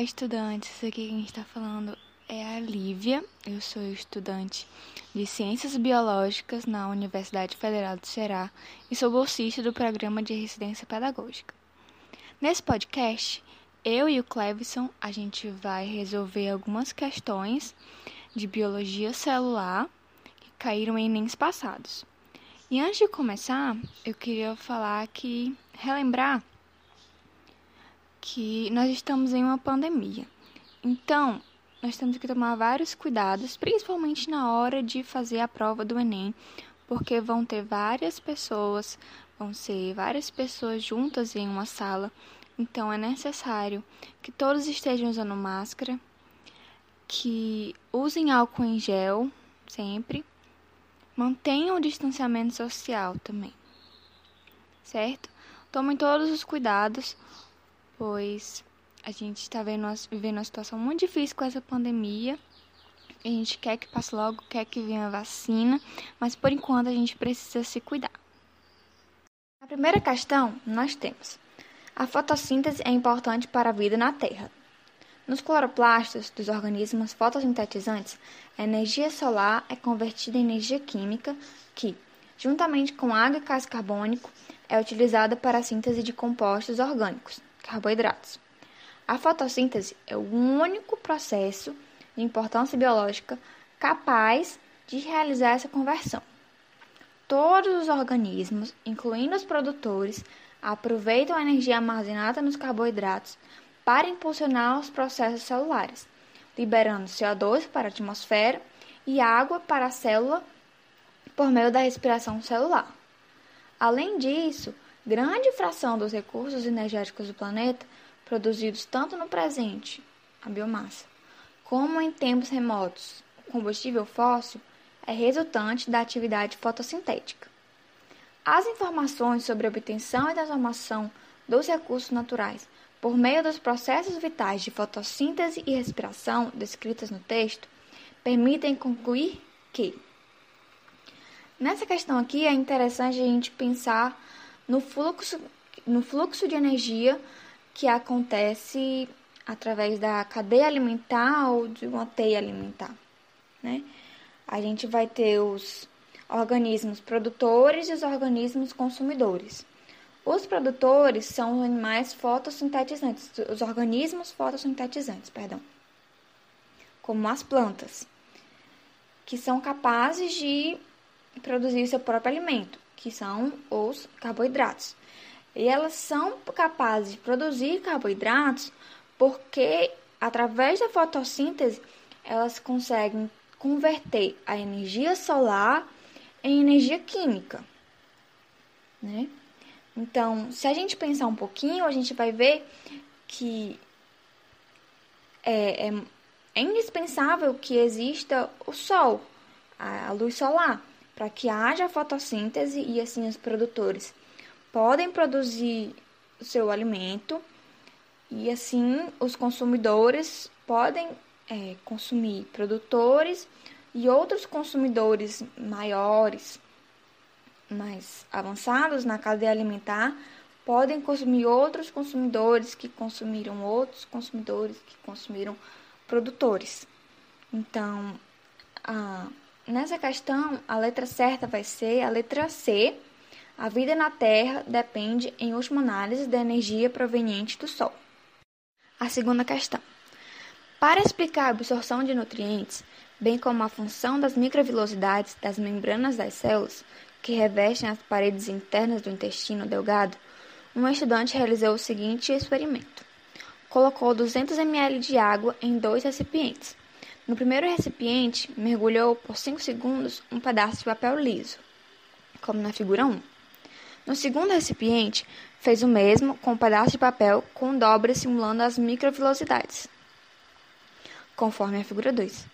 Olá, estudantes. Aqui quem está falando é a Lívia. Eu sou estudante de Ciências Biológicas na Universidade Federal do Ceará e sou bolsista do programa de residência pedagógica. Nesse podcast, eu e o Clevison, a gente vai resolver algumas questões de biologia celular que caíram em Enems passados. E antes de começar, eu queria falar que relembrar que nós estamos em uma pandemia. Então, nós temos que tomar vários cuidados, principalmente na hora de fazer a prova do Enem, porque vão ter várias pessoas, vão ser várias pessoas juntas em uma sala. Então, é necessário que todos estejam usando máscara, que usem álcool em gel sempre, mantenham o distanciamento social também, certo? Tomem todos os cuidados pois a gente está vivendo uma situação muito difícil com essa pandemia. A gente quer que passe logo, quer que venha a vacina, mas por enquanto a gente precisa se cuidar. A primeira questão nós temos: a fotossíntese é importante para a vida na Terra. Nos cloroplastos dos organismos fotossintetizantes, a energia solar é convertida em energia química que, juntamente com água e gás carbônico, é utilizada para a síntese de compostos orgânicos, carboidratos. A fotossíntese é o único processo de importância biológica capaz de realizar essa conversão. Todos os organismos, incluindo os produtores, aproveitam a energia armazenada nos carboidratos para impulsionar os processos celulares, liberando CO2 para a atmosfera e água para a célula por meio da respiração celular. Além disso, grande fração dos recursos energéticos do planeta, produzidos tanto no presente, a biomassa, como em tempos remotos, o combustível fóssil, é resultante da atividade fotossintética. As informações sobre a obtenção e transformação dos recursos naturais por meio dos processos vitais de fotossíntese e respiração descritas no texto permitem concluir que Nessa questão aqui é interessante a gente pensar no fluxo, no fluxo de energia que acontece através da cadeia alimentar ou de uma teia alimentar, né? A gente vai ter os organismos produtores e os organismos consumidores. Os produtores são os animais fotossintetizantes, os organismos fotossintetizantes, perdão, como as plantas, que são capazes de produzir seu próprio alimento que são os carboidratos. E elas são capazes de produzir carboidratos porque, através da fotossíntese, elas conseguem converter a energia solar em energia química. Né? Então, se a gente pensar um pouquinho, a gente vai ver que é, é, é indispensável que exista o sol, a, a luz solar para que haja fotossíntese e assim os produtores podem produzir o seu alimento e assim os consumidores podem é, consumir produtores e outros consumidores maiores, mais avançados na cadeia alimentar, podem consumir outros consumidores que consumiram outros consumidores que consumiram produtores. Então, a Nessa questão, a letra certa vai ser a letra C. A vida na Terra depende, em última análise, da energia proveniente do Sol. A segunda questão. Para explicar a absorção de nutrientes, bem como a função das microvilosidades das membranas das células, que revestem as paredes internas do intestino delgado, um estudante realizou o seguinte experimento. Colocou 200 ml de água em dois recipientes. No primeiro recipiente, mergulhou por 5 segundos um pedaço de papel liso, como na figura 1. No segundo recipiente, fez o mesmo com um pedaço de papel com dobras simulando as microvilosidades, conforme a figura 2.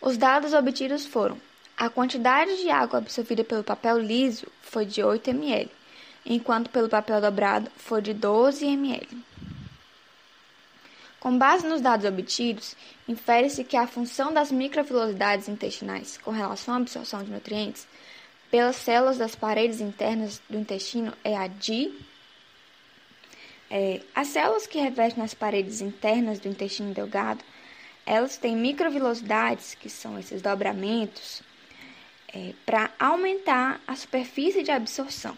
Os dados obtidos foram: a quantidade de água absorvida pelo papel liso foi de 8 ml, enquanto pelo papel dobrado foi de 12 ml. Com base nos dados obtidos, infere-se que a função das microvilosidades intestinais com relação à absorção de nutrientes pelas células das paredes internas do intestino é a de É, as células que revestem as paredes internas do intestino delgado, elas têm microvilosidades, que são esses dobramentos, é, para aumentar a superfície de absorção.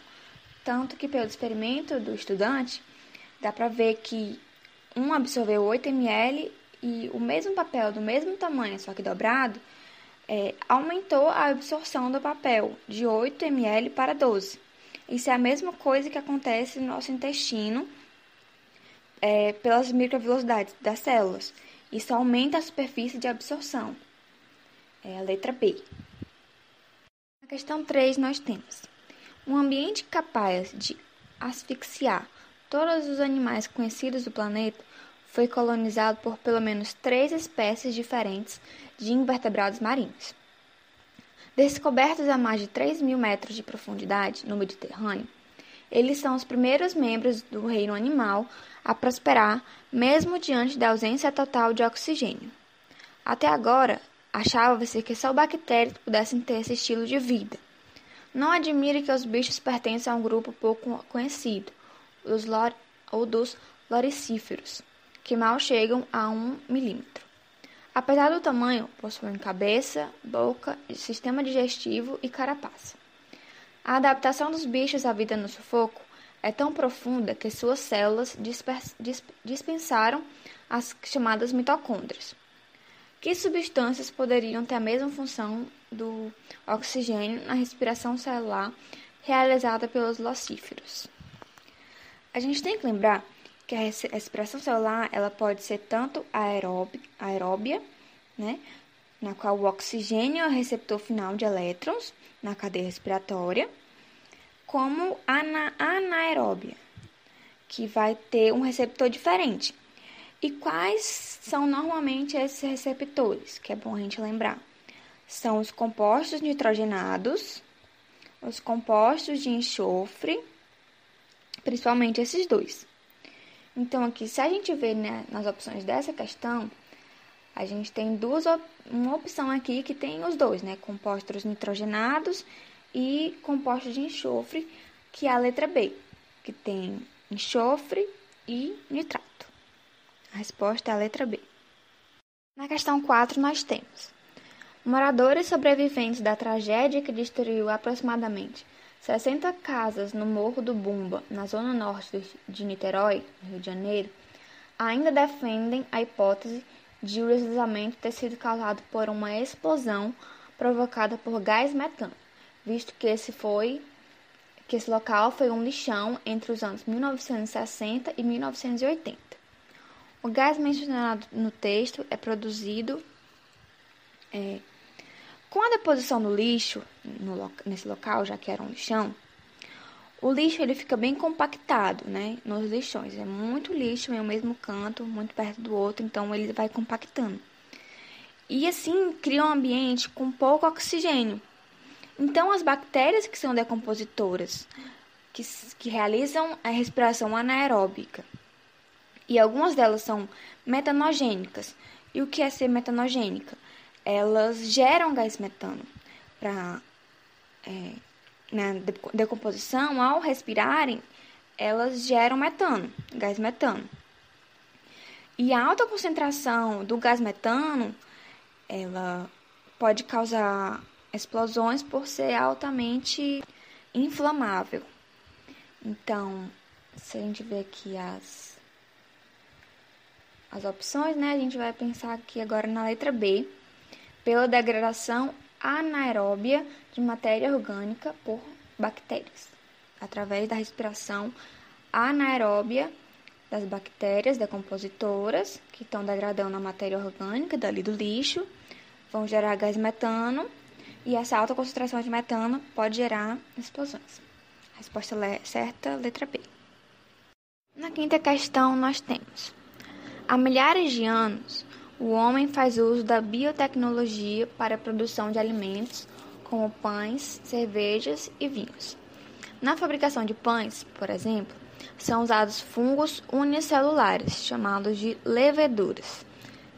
Tanto que pelo experimento do estudante, dá para ver que um absorveu 8 ml e o mesmo papel do mesmo tamanho, só que dobrado, é, aumentou a absorção do papel de 8 ml para 12. Isso é a mesma coisa que acontece no nosso intestino é, pelas microvelocidades das células. Isso aumenta a superfície de absorção. É a letra B. Na questão 3, nós temos um ambiente capaz de asfixiar todos os animais conhecidos do planeta foi colonizado por pelo menos três espécies diferentes de invertebrados marinhos. Descobertos a mais de 3 mil metros de profundidade no Mediterrâneo, eles são os primeiros membros do reino animal a prosperar, mesmo diante da ausência total de oxigênio. Até agora, achava-se que só bactérias pudessem ter esse estilo de vida. Não admire que os bichos pertencem a um grupo pouco conhecido, os lor ou dos loricíferos, que mal chegam a um milímetro. Apesar do tamanho, possuem cabeça, boca, sistema digestivo e carapaça. A adaptação dos bichos à vida no sufoco é tão profunda que suas células dispensaram as chamadas mitocôndrias. Que substâncias poderiam ter a mesma função do oxigênio na respiração celular realizada pelos lacíferos? A gente tem que lembrar que a respiração celular ela pode ser tanto aeróbia, né, na qual o oxigênio é o receptor final de elétrons na cadeia respiratória, como ana anaeróbia, que vai ter um receptor diferente. E quais são normalmente esses receptores? Que é bom a gente lembrar. São os compostos nitrogenados, os compostos de enxofre, principalmente esses dois. Então, aqui, se a gente ver né, nas opções dessa questão, a gente tem duas uma opção aqui que tem os dois, né? Compostos nitrogenados e compostos de enxofre, que é a letra B, que tem enxofre e nitrato. A resposta é a letra B. Na questão 4, nós temos moradores sobreviventes da tragédia que destruiu aproximadamente 60 casas no Morro do Bumba, na zona norte de Niterói, Rio de Janeiro, ainda defendem a hipótese de o deslizamento ter sido causado por uma explosão provocada por gás metano, visto que esse foi que esse local foi um lixão entre os anos 1960 e 1980. O gás mencionado no texto é produzido é, com a deposição do lixo no, nesse local, já que era um lixão, o lixo ele fica bem compactado, né, nos lixões. É muito lixo em um mesmo canto, muito perto do outro, então ele vai compactando. E assim cria um ambiente com pouco oxigênio. Então as bactérias que são decompositoras, que, que realizam a respiração anaeróbica, e algumas delas são metanogênicas. E o que é ser metanogênica? Elas geram gás metano para é, na decomposição, ao respirarem, elas geram metano, gás metano. E a alta concentração do gás metano, ela pode causar explosões por ser altamente inflamável. Então, se a gente ver aqui as as opções, né? A gente vai pensar aqui agora na letra B, pela degradação anaeróbia de matéria orgânica por bactérias, através da respiração anaeróbia das bactérias decompositoras que estão degradando a matéria orgânica dali do lixo, vão gerar gás metano e essa alta concentração de metano pode gerar explosões. Resposta certa, letra B. Na quinta questão, nós temos: há milhares de anos, o homem faz uso da biotecnologia para a produção de alimentos, como pães, cervejas e vinhos. Na fabricação de pães, por exemplo, são usados fungos unicelulares, chamados de leveduras,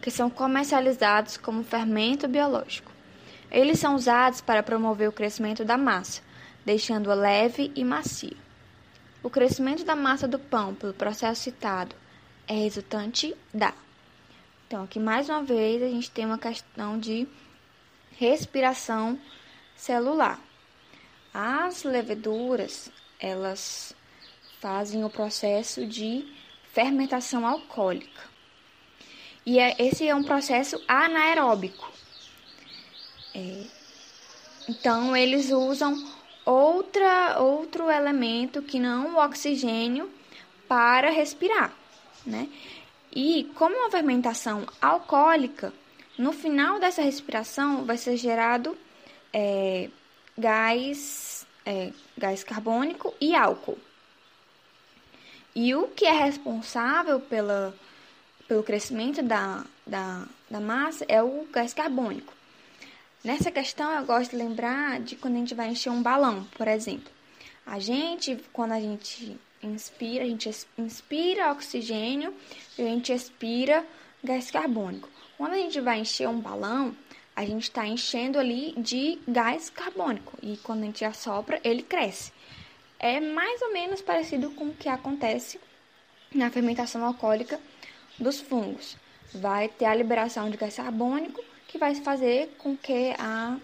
que são comercializados como fermento biológico. Eles são usados para promover o crescimento da massa, deixando-a leve e macia. o crescimento da massa do pão pelo processo citado é resultante da. Então, aqui mais uma vez a gente tem uma questão de respiração celular. As leveduras, elas fazem o processo de fermentação alcoólica. E é, esse é um processo anaeróbico. É, então, eles usam outra, outro elemento que não o oxigênio para respirar, né? E como uma fermentação alcoólica, no final dessa respiração vai ser gerado é, gás, é, gás carbônico e álcool. E o que é responsável pela, pelo crescimento da, da, da massa é o gás carbônico. Nessa questão, eu gosto de lembrar de quando a gente vai encher um balão, por exemplo. A gente, quando a gente inspira, a gente inspira oxigênio e a gente expira gás carbônico. Quando a gente vai encher um balão, a gente está enchendo ali de gás carbônico e quando a gente assopra, ele cresce. É mais ou menos parecido com o que acontece na fermentação alcoólica dos fungos. Vai ter a liberação de gás carbônico que vai fazer com que a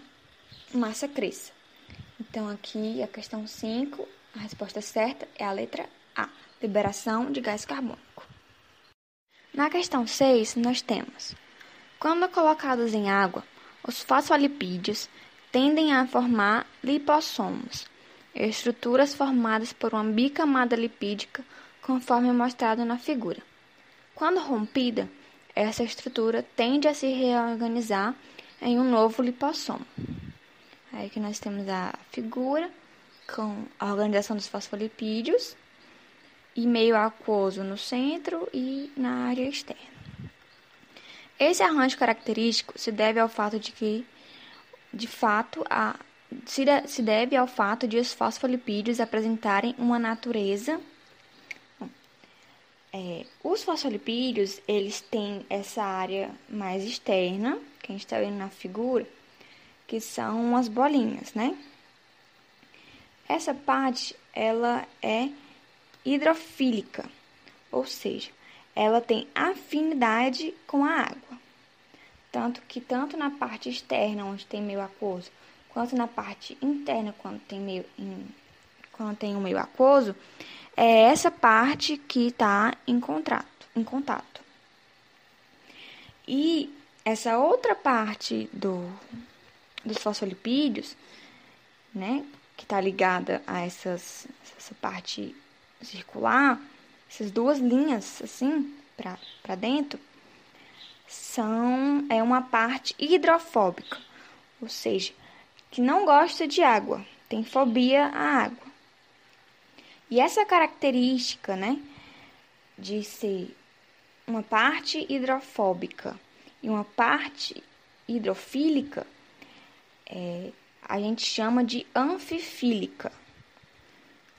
massa cresça. Então, aqui a questão 5, a resposta certa é a letra A, liberação de gás carbônico. Na questão 6, nós temos: quando colocados em água, os fosfolipídios tendem a formar lipossomos, estruturas formadas por uma bicamada lipídica, conforme mostrado na figura. Quando rompida, essa estrutura tende a se reorganizar em um novo lipossomo. Aí aqui nós temos a figura com a organização dos fosfolipídios e meio aquoso no centro e na área externa. Esse arranjo característico se deve ao fato de que, de fato, a, se, de, se deve ao fato de os fosfolipídios apresentarem uma natureza é, os fosfolipídios, eles têm essa área mais externa, que a gente está vendo na figura, que são umas bolinhas, né? Essa parte, ela é hidrofílica, ou seja, ela tem afinidade com a água. Tanto que tanto na parte externa, onde tem meio aquoso, quanto na parte interna, quando tem meio, quando tem um meio aquoso, é essa parte que está em contato, em contato. E essa outra parte do, dos fosfolipídios, né, que está ligada a essas, essa parte circular, essas duas linhas assim para dentro, são é uma parte hidrofóbica, ou seja, que não gosta de água, tem fobia à água. E essa característica, né, de ser uma parte hidrofóbica e uma parte hidrofílica, é, a gente chama de anfifílica.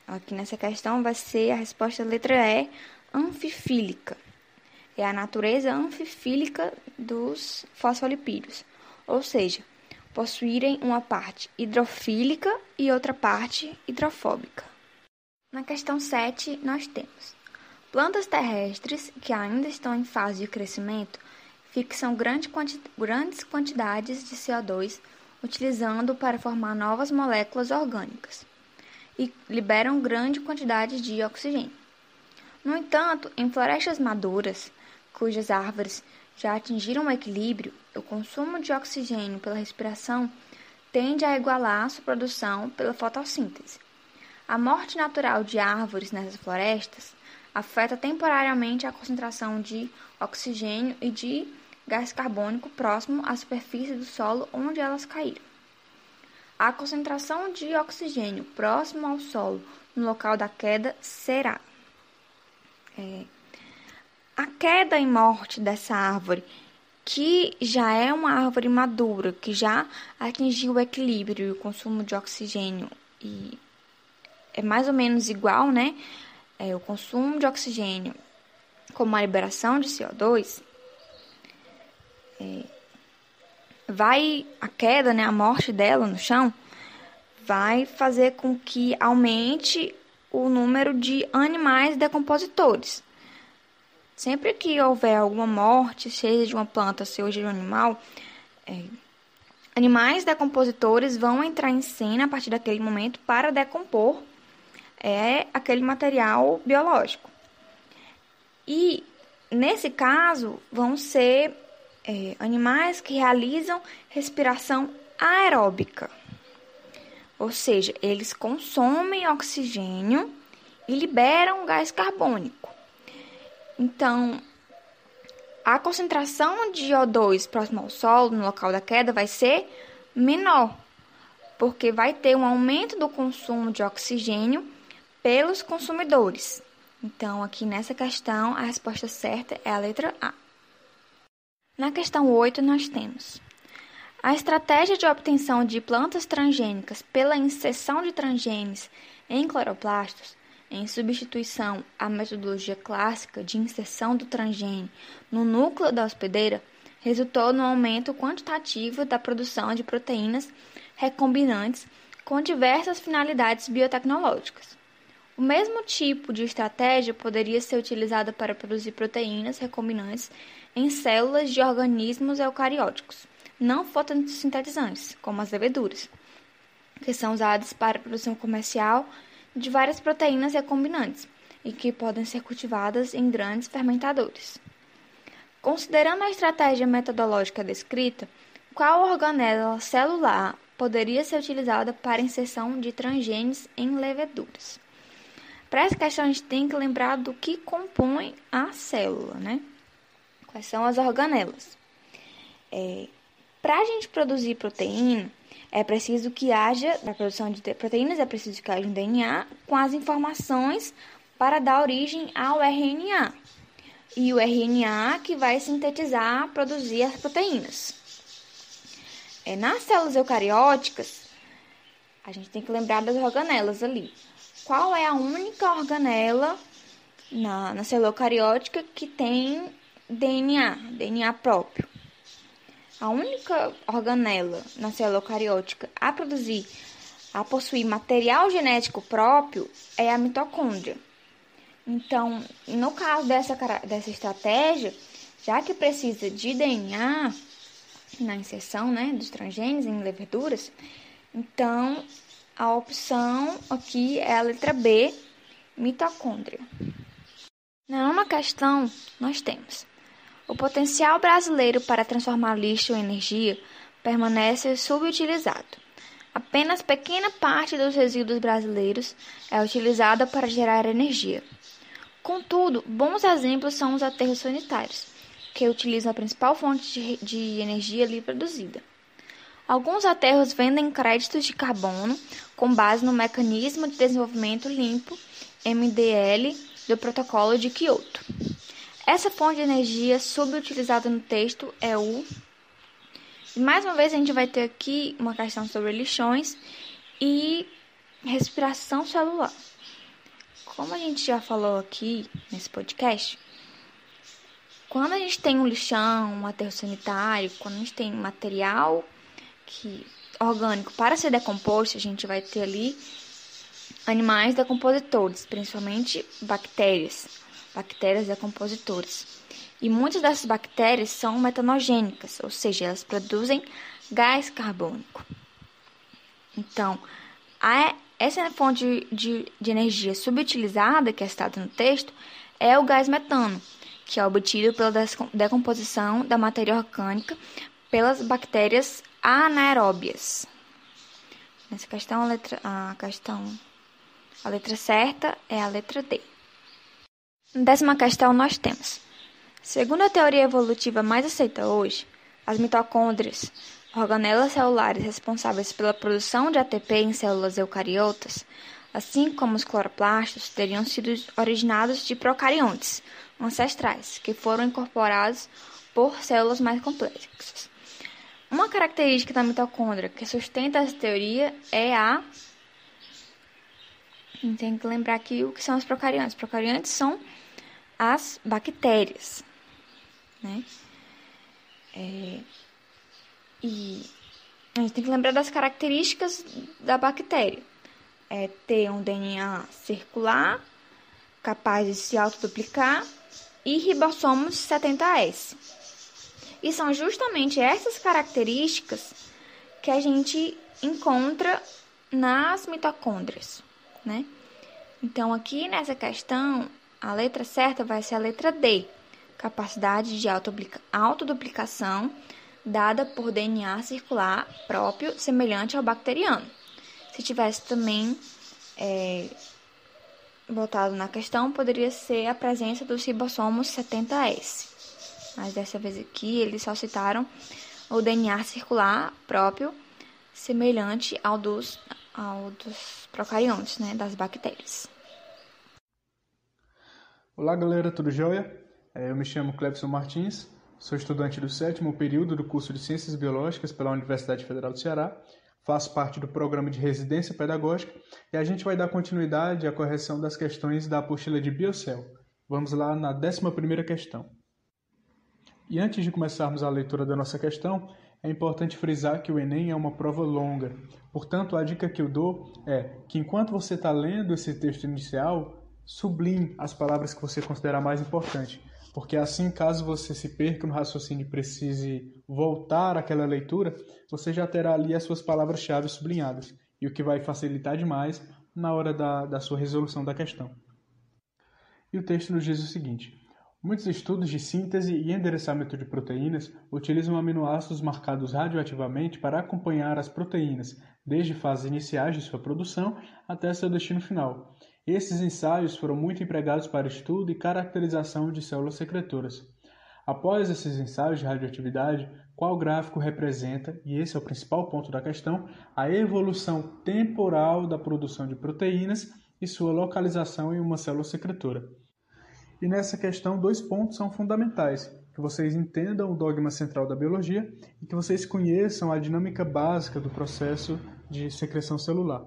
Aqui nessa questão vai ser a resposta letra E, anfifílica. É a natureza anfifílica dos fosfolipídios, ou seja, possuírem uma parte hidrofílica e outra parte hidrofóbica. Na questão 7, nós temos plantas terrestres que ainda estão em fase de crescimento fixam grande quanti grandes quantidades de CO2 utilizando para formar novas moléculas orgânicas e liberam grande quantidade de oxigênio. No entanto, em florestas maduras, cujas árvores já atingiram o equilíbrio, o consumo de oxigênio pela respiração tende a igualar sua produção pela fotossíntese. A morte natural de árvores nessas florestas afeta temporariamente a concentração de oxigênio e de gás carbônico próximo à superfície do solo onde elas caíram. A concentração de oxigênio próximo ao solo no local da queda será é, a queda e morte dessa árvore, que já é uma árvore madura, que já atingiu o equilíbrio e o consumo de oxigênio e é mais ou menos igual, né? É, o consumo de oxigênio como a liberação de CO2, é, vai a queda, né, a morte dela no chão, vai fazer com que aumente o número de animais decompositores. Sempre que houver alguma morte, seja de uma planta, seja de um animal, é, animais decompositores vão entrar em cena a partir daquele momento para decompor é, aquele material biológico. E nesse caso vão ser é, animais que realizam respiração aeróbica, ou seja, eles consomem oxigênio e liberam gás carbônico. Então, a concentração de O2 próximo ao solo, no local da queda, vai ser menor, porque vai ter um aumento do consumo de oxigênio pelos consumidores. Então, aqui nessa questão, a resposta certa é a letra A. Na questão 8, nós temos a estratégia de obtenção de plantas transgênicas pela inserção de transgenes em cloroplastos em substituição à metodologia clássica de inserção do transgene no núcleo da hospedeira, resultou no aumento quantitativo da produção de proteínas recombinantes com diversas finalidades biotecnológicas. O mesmo tipo de estratégia poderia ser utilizada para produzir proteínas recombinantes em células de organismos eucarióticos, não fotossintetizantes, como as leveduras, que são usadas para a produção comercial de várias proteínas recombinantes e que podem ser cultivadas em grandes fermentadores. Considerando a estratégia metodológica descrita, qual organela celular poderia ser utilizada para inserção de transgenes em leveduras? Para essa questão, a gente tem que lembrar do que compõe a célula, né? Quais são as organelas? É, para a gente produzir proteína, é preciso que haja, na produção de proteínas, é preciso que haja um DNA com as informações para dar origem ao RNA. E o RNA que vai sintetizar, produzir as proteínas. É, nas células eucarióticas, a gente tem que lembrar das organelas ali. Qual é a única organela na, na célula eucariótica que tem DNA, DNA próprio? A única organela na célula eucariótica a produzir, a possuir material genético próprio é a mitocôndria. Então, no caso dessa, dessa estratégia, já que precisa de DNA na inserção né, dos transgênios em leveduras, então a opção aqui é a letra B, mitocôndria. Na nona questão, nós temos o potencial brasileiro para transformar lixo em energia permanece subutilizado. Apenas pequena parte dos resíduos brasileiros é utilizada para gerar energia. Contudo, bons exemplos são os aterros sanitários, que utilizam a principal fonte de, energia ali produzida. Alguns aterros vendem créditos de carbono com base no Mecanismo de Desenvolvimento Limpo, MDL, do Protocolo de Quioto. Essa fonte de energia subutilizada no texto é o. Mais uma vez a gente vai ter aqui uma questão sobre lixões e respiração celular. Como a gente já falou aqui nesse podcast, quando a gente tem um lixão, um aterro sanitário, quando a gente tem material que orgânico para ser decomposto, a gente vai ter ali animais decompositores, principalmente bactérias bactérias decompositoras. E muitas dessas bactérias são metanogênicas, ou seja, elas produzem gás carbônico. Então, a, essa fonte de, de energia subutilizada, que é citada no texto, é o gás metano, que é obtido pela decomposição da matéria orgânica pelas bactérias anaeróbias. Nessa questão, a letra, a questão, a letra certa é a letra D. Décima questão, nós temos. Segundo a teoria evolutiva mais aceita hoje, as mitocôndrias, organelas celulares responsáveis pela produção de ATP em células eucariotas, assim como os cloroplastos, teriam sido originados de procariontes ancestrais, que foram incorporados por células mais complexas. Uma característica da mitocôndria que sustenta essa teoria é a. Tem que lembrar aqui o que são os procariontes. Procariontes são as bactérias, né? É, e a gente tem que lembrar das características da bactéria. é ter um DNA circular, capaz de se autoduplicar, e ribossomos 70S. E são justamente essas características que a gente encontra nas mitocôndrias, né? Então, aqui nessa questão, a letra certa vai ser a letra D, capacidade de autoduplicação dada por DNA circular próprio, semelhante ao bacteriano. Se tivesse também é, botado na questão, poderia ser a presença dos ribossomos 70S. Mas dessa vez aqui, eles só citaram o DNA circular próprio, semelhante ao dos, ao dos procariontes, né, das bactérias. Olá, galera, tudo jóia? É, eu me chamo Clebson Martins, sou estudante do sétimo período do curso de Ciências Biológicas pela Universidade Federal do Ceará, faço parte do programa de residência pedagógica e a gente vai dar continuidade à correção das questões da apostila de Biocel. Vamos lá na 11ª questão. E antes de começarmos a leitura da nossa questão, é importante frisar que o Enem é uma prova longa. Portanto, a dica que eu dou é que enquanto você está lendo esse texto inicial, sublime as palavras que você considerar mais importante, porque assim, caso você se perca no raciocínio e precise voltar àquela leitura, você já terá ali as suas palavras-chave sublinhadas, e o que vai facilitar demais na hora da, da sua resolução da questão. E o texto nos diz o seguinte: Muitos estudos de síntese e endereçamento de proteínas utilizam aminoácidos marcados radioativamente para acompanhar as proteínas, desde fases iniciais de sua produção até seu destino final. Esses ensaios foram muito empregados para estudo e caracterização de células secretoras. Após esses ensaios de radioatividade, qual gráfico representa, e esse é o principal ponto da questão, a evolução temporal da produção de proteínas e sua localização em uma célula secretora. E nessa questão, dois pontos são fundamentais: que vocês entendam o dogma central da biologia e que vocês conheçam a dinâmica básica do processo de secreção celular.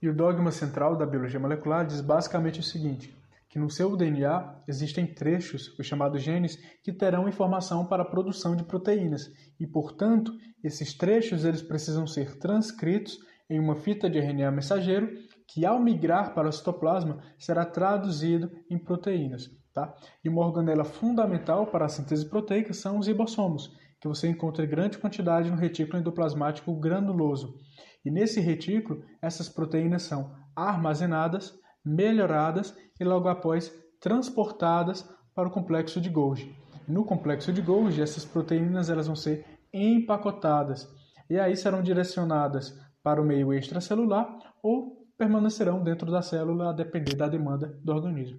E o dogma central da biologia molecular diz basicamente o seguinte: que no seu DNA existem trechos, os chamados genes, que terão informação para a produção de proteínas, e, portanto, esses trechos eles precisam ser transcritos em uma fita de RNA mensageiro que, ao migrar para o citoplasma, será traduzido em proteínas. Tá? E uma organela fundamental para a síntese proteica são os ribossomos, que você encontra em grande quantidade no retículo endoplasmático granuloso. E nesse retículo, essas proteínas são armazenadas, melhoradas e logo após transportadas para o complexo de Golgi. No complexo de Golgi, essas proteínas elas vão ser empacotadas e aí serão direcionadas para o meio extracelular ou permanecerão dentro da célula a depender da demanda do organismo.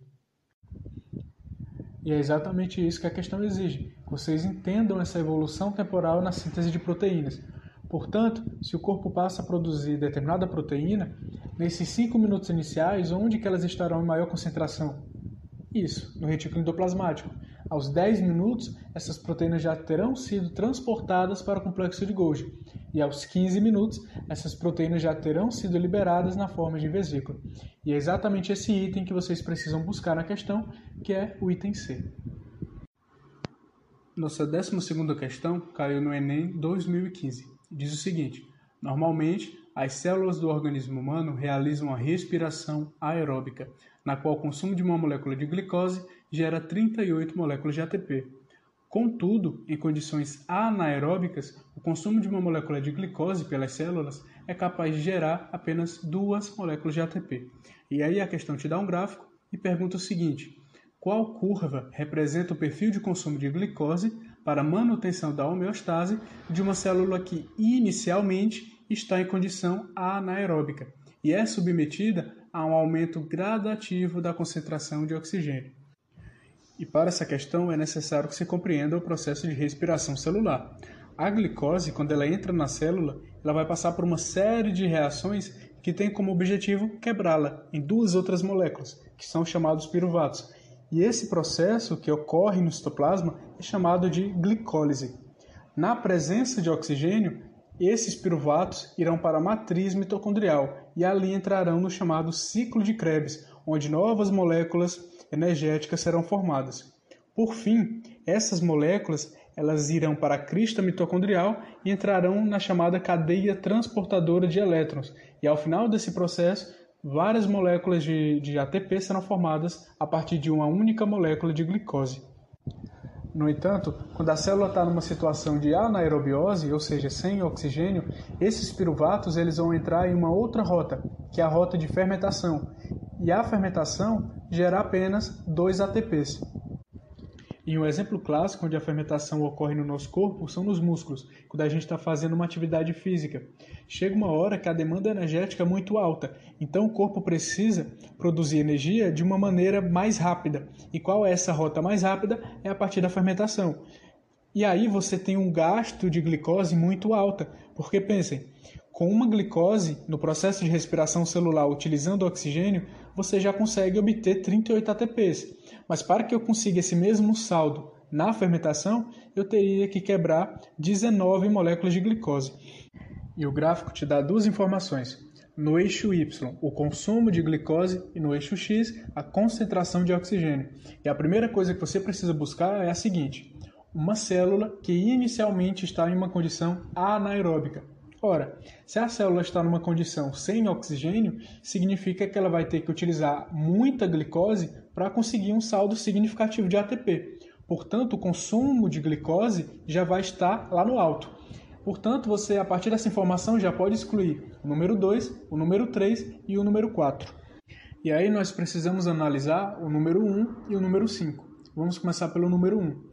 E é exatamente isso que a questão exige: vocês entendam essa evolução temporal na síntese de proteínas, Portanto, se o corpo passa a produzir determinada proteína, nesses 5 minutos iniciais, onde que elas estarão em maior concentração? Isso, no retículo endoplasmático. Aos 10 minutos, essas proteínas já terão sido transportadas para o complexo de Golgi. E aos 15 minutos, essas proteínas já terão sido liberadas na forma de vesícula. E é exatamente esse item que vocês precisam buscar na questão, que é o item C. Nossa 12ª questão caiu no Enem 2015 diz o seguinte: normalmente, as células do organismo humano realizam a respiração aeróbica, na qual o consumo de uma molécula de glicose gera 38 moléculas de ATP. Contudo, em condições anaeróbicas, o consumo de uma molécula de glicose pelas células é capaz de gerar apenas duas moléculas de ATP. E aí a questão te dá um gráfico e pergunta o seguinte: qual curva representa o perfil de consumo de glicose para manutenção da homeostase de uma célula que inicialmente está em condição anaeróbica e é submetida a um aumento gradativo da concentração de oxigênio. E para essa questão é necessário que se compreenda o processo de respiração celular. A glicose, quando ela entra na célula, ela vai passar por uma série de reações que têm como objetivo quebrá-la em duas outras moléculas, que são chamados piruvatos, e esse processo que ocorre no citoplasma é chamado de glicólise. Na presença de oxigênio, esses piruvatos irão para a matriz mitocondrial e ali entrarão no chamado ciclo de Krebs, onde novas moléculas energéticas serão formadas. Por fim, essas moléculas elas irão para a crista mitocondrial e entrarão na chamada cadeia transportadora de elétrons. E ao final desse processo, várias moléculas de, de ATP serão formadas a partir de uma única molécula de glicose. No entanto, quando a célula está numa situação de anaerobiose, ou seja, sem oxigênio, esses piruvatos eles vão entrar em uma outra rota, que é a rota de fermentação. E a fermentação gera apenas dois ATPs. E um exemplo clássico onde a fermentação ocorre no nosso corpo são nos músculos, quando a gente está fazendo uma atividade física. Chega uma hora que a demanda energética é muito alta, então o corpo precisa produzir energia de uma maneira mais rápida. E qual é essa rota mais rápida? É a partir da fermentação. E aí você tem um gasto de glicose muito alta, porque pensem, com uma glicose no processo de respiração celular utilizando oxigênio, você já consegue obter 38 ATPs. Mas para que eu consiga esse mesmo saldo na fermentação, eu teria que quebrar 19 moléculas de glicose. E o gráfico te dá duas informações. No eixo Y, o consumo de glicose e no eixo X, a concentração de oxigênio. E a primeira coisa que você precisa buscar é a seguinte: uma célula que inicialmente está em uma condição anaeróbica. Ora, se a célula está numa condição sem oxigênio, significa que ela vai ter que utilizar muita glicose para conseguir um saldo significativo de ATP. Portanto, o consumo de glicose já vai estar lá no alto. Portanto, você, a partir dessa informação, já pode excluir o número 2, o número 3 e o número 4. E aí nós precisamos analisar o número 1 e o número 5. Vamos começar pelo número 1.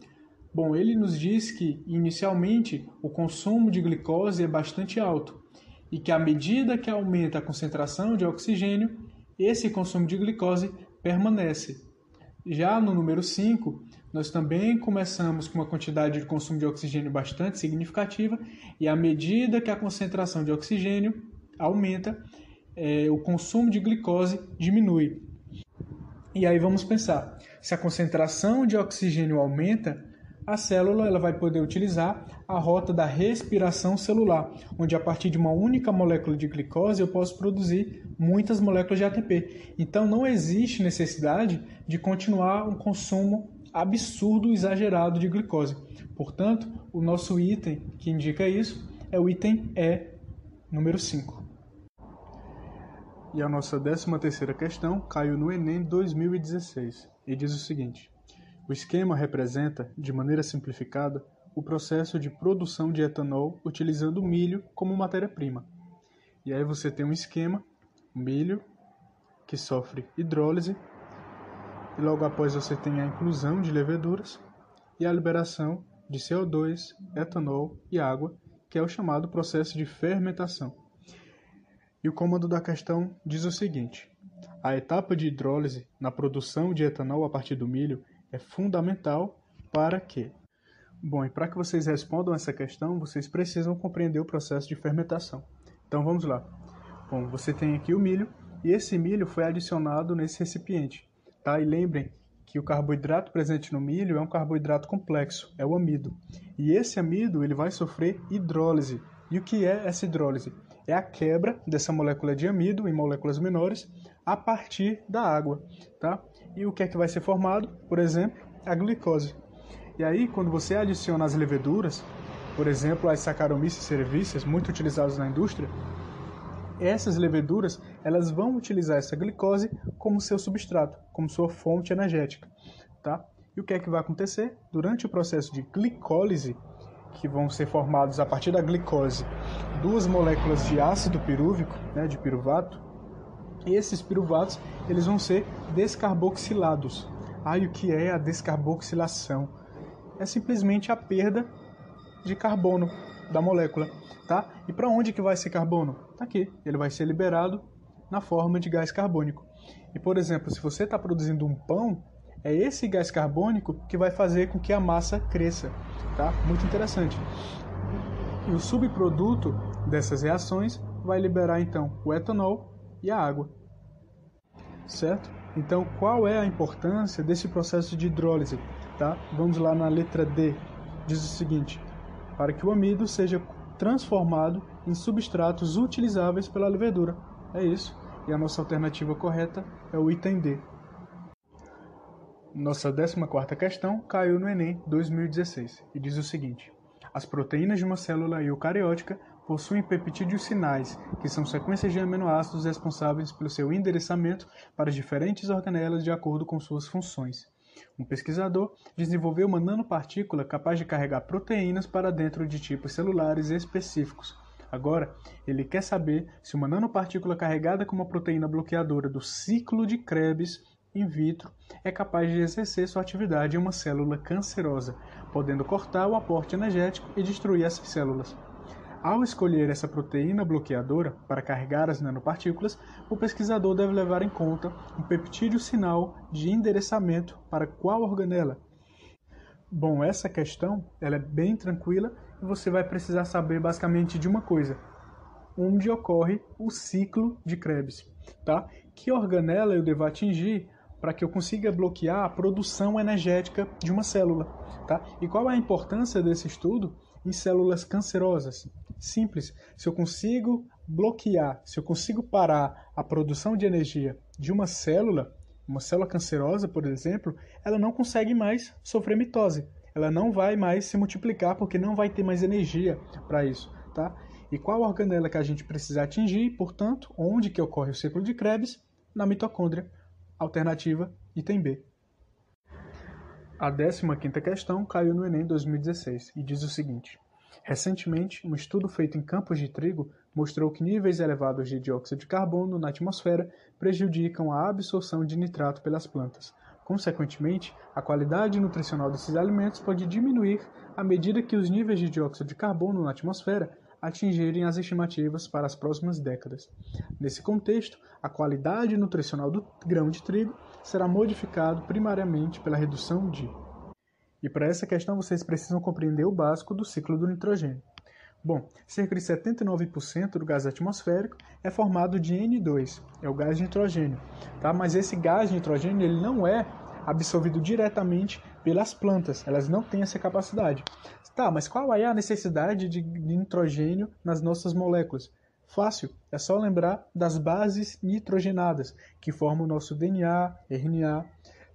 Bom, ele nos diz que, inicialmente, o consumo de glicose é bastante alto e que, à medida que aumenta a concentração de oxigênio, esse consumo de glicose permanece. Já no número 5, nós também começamos com uma quantidade de consumo de oxigênio bastante significativa e, à medida que a concentração de oxigênio aumenta, é, o consumo de glicose diminui. E aí vamos pensar: se a concentração de oxigênio aumenta, a célula ela vai poder utilizar a rota da respiração celular, onde a partir de uma única molécula de glicose eu posso produzir muitas moléculas de ATP. Então não existe necessidade de continuar um consumo absurdo, exagerado de glicose. Portanto, o nosso item que indica isso é o item E, número 5. E a nossa décima terceira questão caiu no Enem 2016 e diz o seguinte: o esquema representa, de maneira simplificada, o processo de produção de etanol utilizando milho como matéria-prima. E aí você tem um esquema, milho, que sofre hidrólise, e logo após você tem a inclusão de leveduras e a liberação de CO2, etanol e água, que é o chamado processo de fermentação. E o comando da questão diz o seguinte: a etapa de hidrólise na produção de etanol a partir do milho é fundamental para que? Bom, e para que vocês respondam essa questão, vocês precisam compreender o processo de fermentação. Então vamos lá. Bom, você tem aqui o milho e esse milho foi adicionado nesse recipiente, tá? E lembrem que o carboidrato presente no milho é um carboidrato complexo, é o amido. E esse amido ele vai sofrer hidrólise. E o que é essa hidrólise? É a quebra dessa molécula de amido em moléculas menores a partir da água, tá? E o que é que vai ser formado? Por exemplo, a glicose. E aí, quando você adiciona as leveduras, por exemplo, as Saccharomyces cerevisiae, muito utilizadas na indústria, essas leveduras elas vão utilizar essa glicose como seu substrato, como sua fonte energética, tá? E o que é que vai acontecer? Durante o processo de glicólise, que vão ser formados a partir da glicose duas moléculas de ácido pirúvico, né, de piruvato, esses piruvatos eles vão ser descarboxilados. Ah, e o que é a descarboxilação? É simplesmente a perda de carbono da molécula, tá? E para onde que vai esse carbono? Tá aqui. Ele vai ser liberado na forma de gás carbônico. E por exemplo, se você está produzindo um pão, é esse gás carbônico que vai fazer com que a massa cresça, tá? Muito interessante. E o subproduto dessas reações vai liberar então o etanol e a água. Certo? Então, qual é a importância desse processo de hidrólise? Tá? Vamos lá na letra D. Diz o seguinte: para que o amido seja transformado em substratos utilizáveis pela levedura. É isso. E a nossa alternativa correta é o item D. Nossa 14 questão caiu no Enem 2016 e diz o seguinte: As proteínas de uma célula eucariótica possuem peptídeos sinais, que são sequências de aminoácidos responsáveis pelo seu endereçamento para diferentes organelas de acordo com suas funções. Um pesquisador desenvolveu uma nanopartícula capaz de carregar proteínas para dentro de tipos celulares específicos. Agora, ele quer saber se uma nanopartícula carregada com uma proteína bloqueadora do ciclo de Krebs in vitro é capaz de exercer sua atividade em uma célula cancerosa, podendo cortar o aporte energético e destruir essas células. Ao escolher essa proteína bloqueadora para carregar as nanopartículas, o pesquisador deve levar em conta um peptídeo sinal de endereçamento para qual organela. Bom, essa questão ela é bem tranquila e você vai precisar saber basicamente de uma coisa: onde ocorre o ciclo de Krebs, tá? Que organela eu devo atingir para que eu consiga bloquear a produção energética de uma célula. Tá? E qual é a importância desse estudo em células cancerosas? Simples, se eu consigo bloquear, se eu consigo parar a produção de energia de uma célula, uma célula cancerosa, por exemplo, ela não consegue mais sofrer mitose. Ela não vai mais se multiplicar porque não vai ter mais energia para isso, tá? E qual organela que a gente precisa atingir, portanto, onde que ocorre o ciclo de Krebs? Na mitocôndria, Alternativa item B. A 15ª questão caiu no Enem 2016 e diz o seguinte: Recentemente, um estudo feito em campos de trigo mostrou que níveis elevados de dióxido de carbono na atmosfera prejudicam a absorção de nitrato pelas plantas. Consequentemente, a qualidade nutricional desses alimentos pode diminuir à medida que os níveis de dióxido de carbono na atmosfera atingirem as estimativas para as próximas décadas. Nesse contexto, a qualidade nutricional do grão de trigo será modificado primariamente pela redução de. E para essa questão vocês precisam compreender o básico do ciclo do nitrogênio. Bom, cerca de 79% do gás atmosférico é formado de N2, é o gás de nitrogênio, tá? Mas esse gás de nitrogênio ele não é absorvido diretamente pelas plantas, elas não têm essa capacidade. Tá, mas qual é a necessidade de nitrogênio nas nossas moléculas? Fácil, é só lembrar das bases nitrogenadas, que formam o nosso DNA, RNA,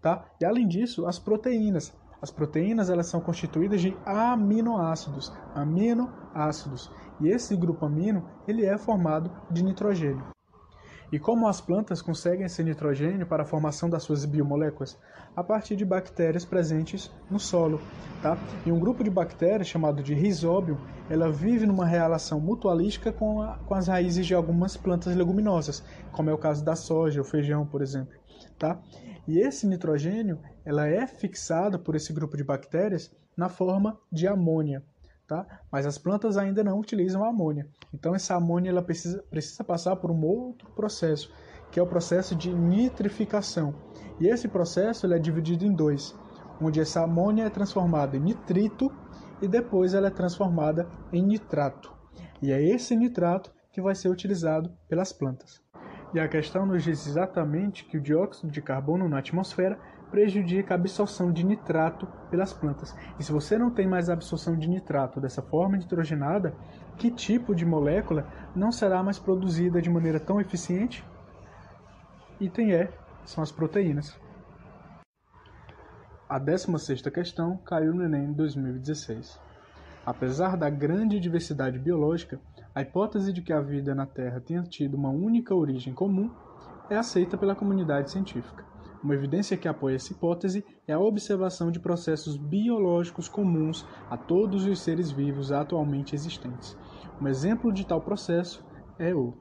tá? E além disso, as proteínas. As proteínas elas são constituídas de aminoácidos, aminoácidos. E esse grupo amino, ele é formado de nitrogênio. E como as plantas conseguem esse nitrogênio para a formação das suas biomoléculas? A partir de bactérias presentes no solo. Tá? E um grupo de bactérias, chamado de Rhizobium, ela vive numa relação mutualística com, a, com as raízes de algumas plantas leguminosas, como é o caso da soja, o feijão, por exemplo. Tá? E esse nitrogênio ela é fixado por esse grupo de bactérias na forma de amônia tá? Mas as plantas ainda não utilizam a amônia. Então essa amônia ela precisa, precisa passar por um outro processo, que é o processo de nitrificação. E esse processo ele é dividido em dois, onde essa amônia é transformada em nitrito e depois ela é transformada em nitrato. E é esse nitrato que vai ser utilizado pelas plantas. E a questão nos diz exatamente que o dióxido de carbono na atmosfera prejudica a absorção de nitrato pelas plantas. E se você não tem mais absorção de nitrato dessa forma nitrogenada, que tipo de molécula não será mais produzida de maneira tão eficiente? Item E são as proteínas. A 16ª questão caiu no Enem em 2016. Apesar da grande diversidade biológica, a hipótese de que a vida na Terra tenha tido uma única origem comum é aceita pela comunidade científica. Uma evidência que apoia essa hipótese é a observação de processos biológicos comuns a todos os seres vivos atualmente existentes. Um exemplo de tal processo é o.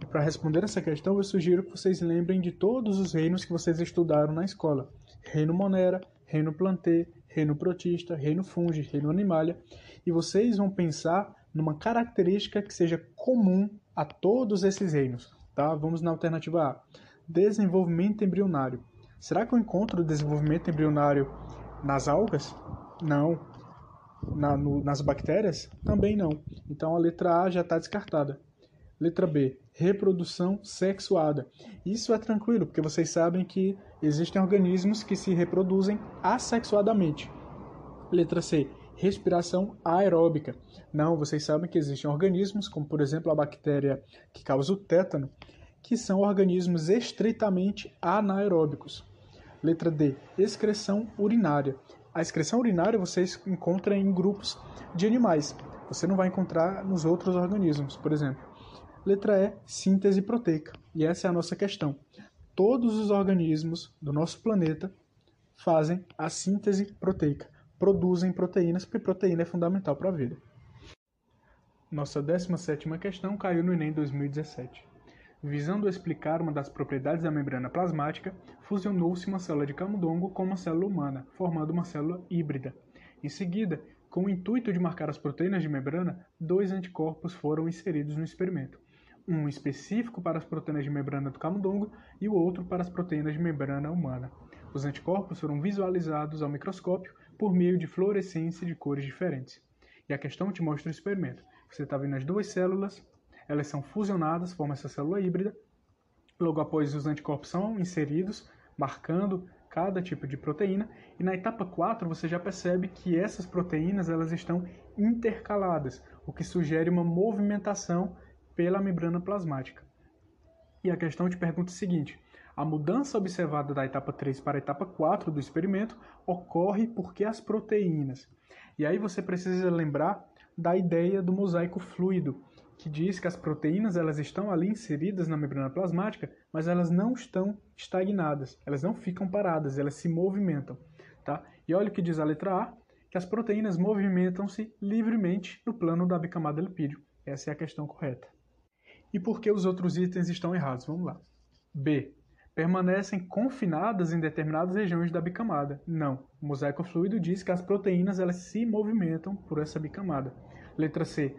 E para responder essa questão, eu sugiro que vocês lembrem de todos os reinos que vocês estudaram na escola: Reino Monera, Reino Plantê, Reino Protista, Reino Fungi, Reino Animalia, e vocês vão pensar numa característica que seja comum a todos esses reinos. Tá? Vamos na alternativa A: desenvolvimento embrionário. Será que eu encontro o desenvolvimento embrionário nas algas? Não. Na, no, nas bactérias? Também não. Então a letra A já está descartada. Letra B, reprodução sexuada. Isso é tranquilo, porque vocês sabem que existem organismos que se reproduzem assexuadamente. Letra C, respiração aeróbica. Não, vocês sabem que existem organismos, como por exemplo a bactéria que causa o tétano, que são organismos estritamente anaeróbicos. Letra D, excreção urinária. A excreção urinária você encontra em grupos de animais. Você não vai encontrar nos outros organismos, por exemplo. Letra E, síntese proteica. E essa é a nossa questão. Todos os organismos do nosso planeta fazem a síntese proteica, produzem proteínas, porque proteína é fundamental para a vida. Nossa 17ª questão caiu no Enem 2017. Visando explicar uma das propriedades da membrana plasmática, fusionou-se uma célula de camundongo com uma célula humana, formando uma célula híbrida. Em seguida, com o intuito de marcar as proteínas de membrana, dois anticorpos foram inseridos no experimento. Um específico para as proteínas de membrana do camundongo e o outro para as proteínas de membrana humana. Os anticorpos foram visualizados ao microscópio por meio de fluorescência de cores diferentes. E a questão te mostra o experimento. Você está vendo as duas células, elas são fusionadas, formam essa célula híbrida. Logo após, os anticorpos são inseridos, marcando cada tipo de proteína. E na etapa 4, você já percebe que essas proteínas elas estão intercaladas, o que sugere uma movimentação pela membrana plasmática. E a questão te pergunta o seguinte: a mudança observada da etapa 3 para a etapa 4 do experimento ocorre porque as proteínas. E aí você precisa lembrar da ideia do mosaico fluido, que diz que as proteínas elas estão ali inseridas na membrana plasmática, mas elas não estão estagnadas, elas não ficam paradas, elas se movimentam, tá? E olha o que diz a letra A, que as proteínas movimentam-se livremente no plano da bicamada lipídio. Essa é a questão correta. E por que os outros itens estão errados? Vamos lá. B. Permanecem confinadas em determinadas regiões da bicamada. Não. O mosaico fluido diz que as proteínas elas se movimentam por essa bicamada. Letra C.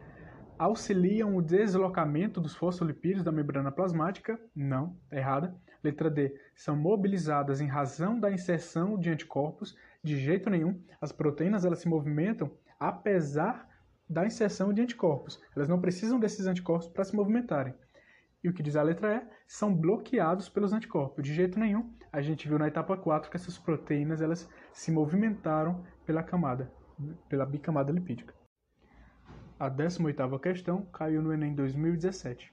Auxiliam o deslocamento dos fosfolipídios da membrana plasmática? Não, é errada. Letra D. São mobilizadas em razão da inserção de anticorpos? De jeito nenhum. As proteínas elas se movimentam apesar da inserção de anticorpos. Elas não precisam desses anticorpos para se movimentarem. E o que diz a letra E? São bloqueados pelos anticorpos. De jeito nenhum. A gente viu na etapa 4 que essas proteínas elas se movimentaram pela camada, pela bicamada lipídica. A 18ª questão caiu no Enem 2017.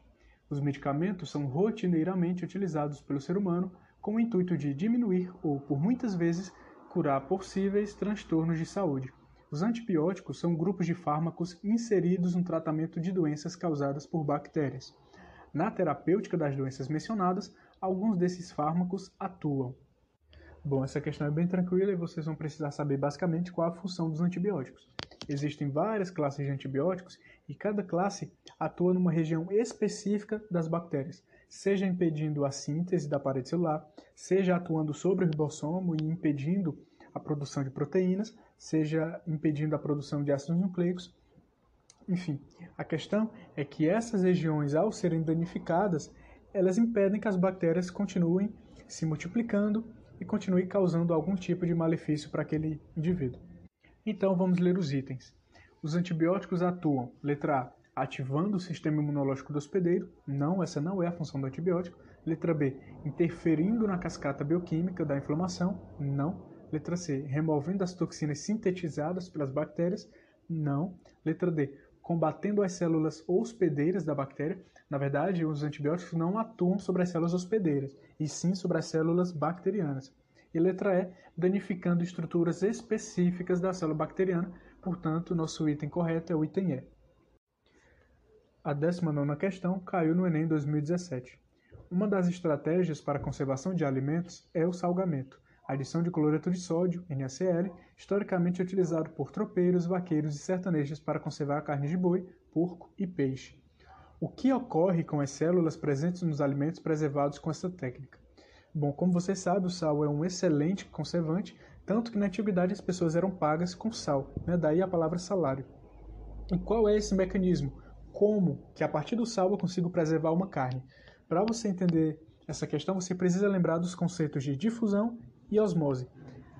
Os medicamentos são rotineiramente utilizados pelo ser humano com o intuito de diminuir ou, por muitas vezes, curar possíveis transtornos de saúde. Os antibióticos são grupos de fármacos inseridos no tratamento de doenças causadas por bactérias. Na terapêutica das doenças mencionadas, alguns desses fármacos atuam. Bom, essa questão é bem tranquila e vocês vão precisar saber basicamente qual a função dos antibióticos. Existem várias classes de antibióticos e cada classe atua numa região específica das bactérias, seja impedindo a síntese da parede celular, seja atuando sobre o ribossomo e impedindo a produção de proteínas, seja impedindo a produção de ácidos nucleicos. Enfim, a questão é que essas regiões, ao serem danificadas, elas impedem que as bactérias continuem se multiplicando e continuem causando algum tipo de malefício para aquele indivíduo. Então vamos ler os itens. Os antibióticos atuam, letra A, ativando o sistema imunológico do hospedeiro. Não, essa não é a função do antibiótico. Letra B, interferindo na cascata bioquímica da inflamação. Não. Letra C, removendo as toxinas sintetizadas pelas bactérias. Não. Letra D, combatendo as células hospedeiras da bactéria. Na verdade, os antibióticos não atuam sobre as células hospedeiras, e sim sobre as células bacterianas e letra E, danificando estruturas específicas da célula bacteriana, portanto, nosso item correto é o item E. A 19 questão caiu no Enem 2017. Uma das estratégias para a conservação de alimentos é o salgamento, adição de cloreto de sódio, NaCl, historicamente utilizado por tropeiros, vaqueiros e sertanejos para conservar carne de boi, porco e peixe. O que ocorre com as células presentes nos alimentos preservados com essa técnica? Bom, como você sabe, o sal é um excelente conservante, tanto que na antiguidade as pessoas eram pagas com sal, né? daí a palavra salário. E qual é esse mecanismo? Como que a partir do sal eu consigo preservar uma carne? Para você entender essa questão, você precisa lembrar dos conceitos de difusão e osmose.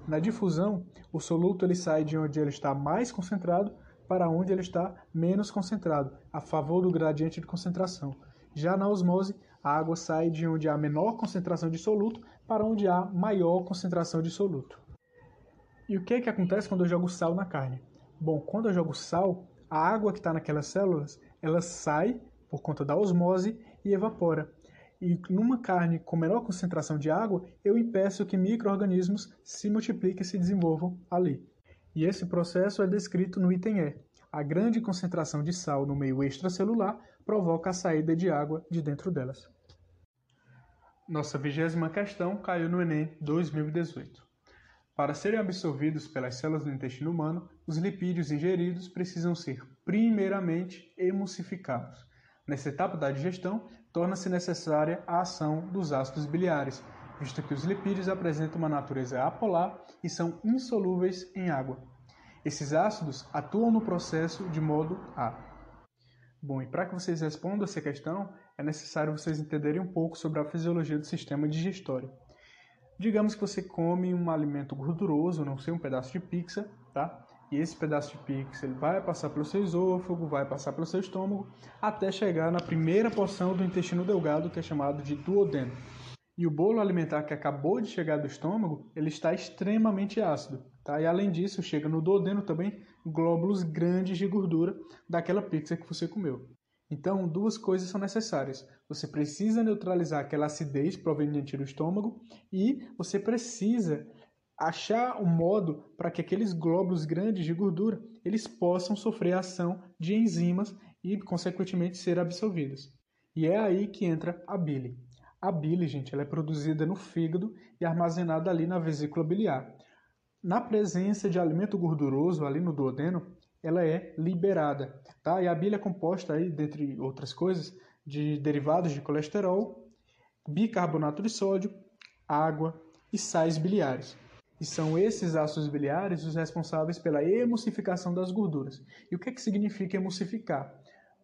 Na difusão, o soluto ele sai de onde ele está mais concentrado para onde ele está menos concentrado, a favor do gradiente de concentração. Já na osmose, a água sai de onde há menor concentração de soluto para onde há maior concentração de soluto. E o que, é que acontece quando eu jogo sal na carne? Bom, quando eu jogo sal, a água que está naquelas células, ela sai por conta da osmose e evapora. E numa carne com menor concentração de água, eu impeço que micro-organismos se multipliquem e se desenvolvam ali. E esse processo é descrito no item E. A grande concentração de sal no meio extracelular provoca a saída de água de dentro delas. Nossa vigésima questão caiu no Enem 2018. Para serem absorvidos pelas células do intestino humano, os lipídios ingeridos precisam ser, primeiramente, emulsificados. Nessa etapa da digestão, torna-se necessária a ação dos ácidos biliares, visto que os lipídios apresentam uma natureza apolar e são insolúveis em água. Esses ácidos atuam no processo de modo a. Bom, e para que vocês respondam essa questão, é necessário vocês entenderem um pouco sobre a fisiologia do sistema digestório. Digamos que você come um alimento gorduroso, não sei, um pedaço de pizza, tá? E esse pedaço de pix ele vai passar pelo seu esôfago, vai passar pelo seu estômago, até chegar na primeira porção do intestino delgado, que é chamado de duodeno. E o bolo alimentar que acabou de chegar do estômago, ele está extremamente ácido. Tá? E além disso, chega no duodeno também glóbulos grandes de gordura daquela pizza que você comeu. Então, duas coisas são necessárias. Você precisa neutralizar aquela acidez proveniente do estômago e você precisa achar um modo para que aqueles glóbulos grandes de gordura eles possam sofrer a ação de enzimas e, consequentemente, ser absorvidas. E é aí que entra a bile. A bile, gente, ela é produzida no fígado e armazenada ali na vesícula biliar. Na presença de alimento gorduroso ali no duodeno, ela é liberada, tá? E a bile é composta aí, dentre outras coisas, de derivados de colesterol, bicarbonato de sódio, água e sais biliares. E são esses ácidos biliares os responsáveis pela emulsificação das gorduras. E o que, é que significa emulsificar?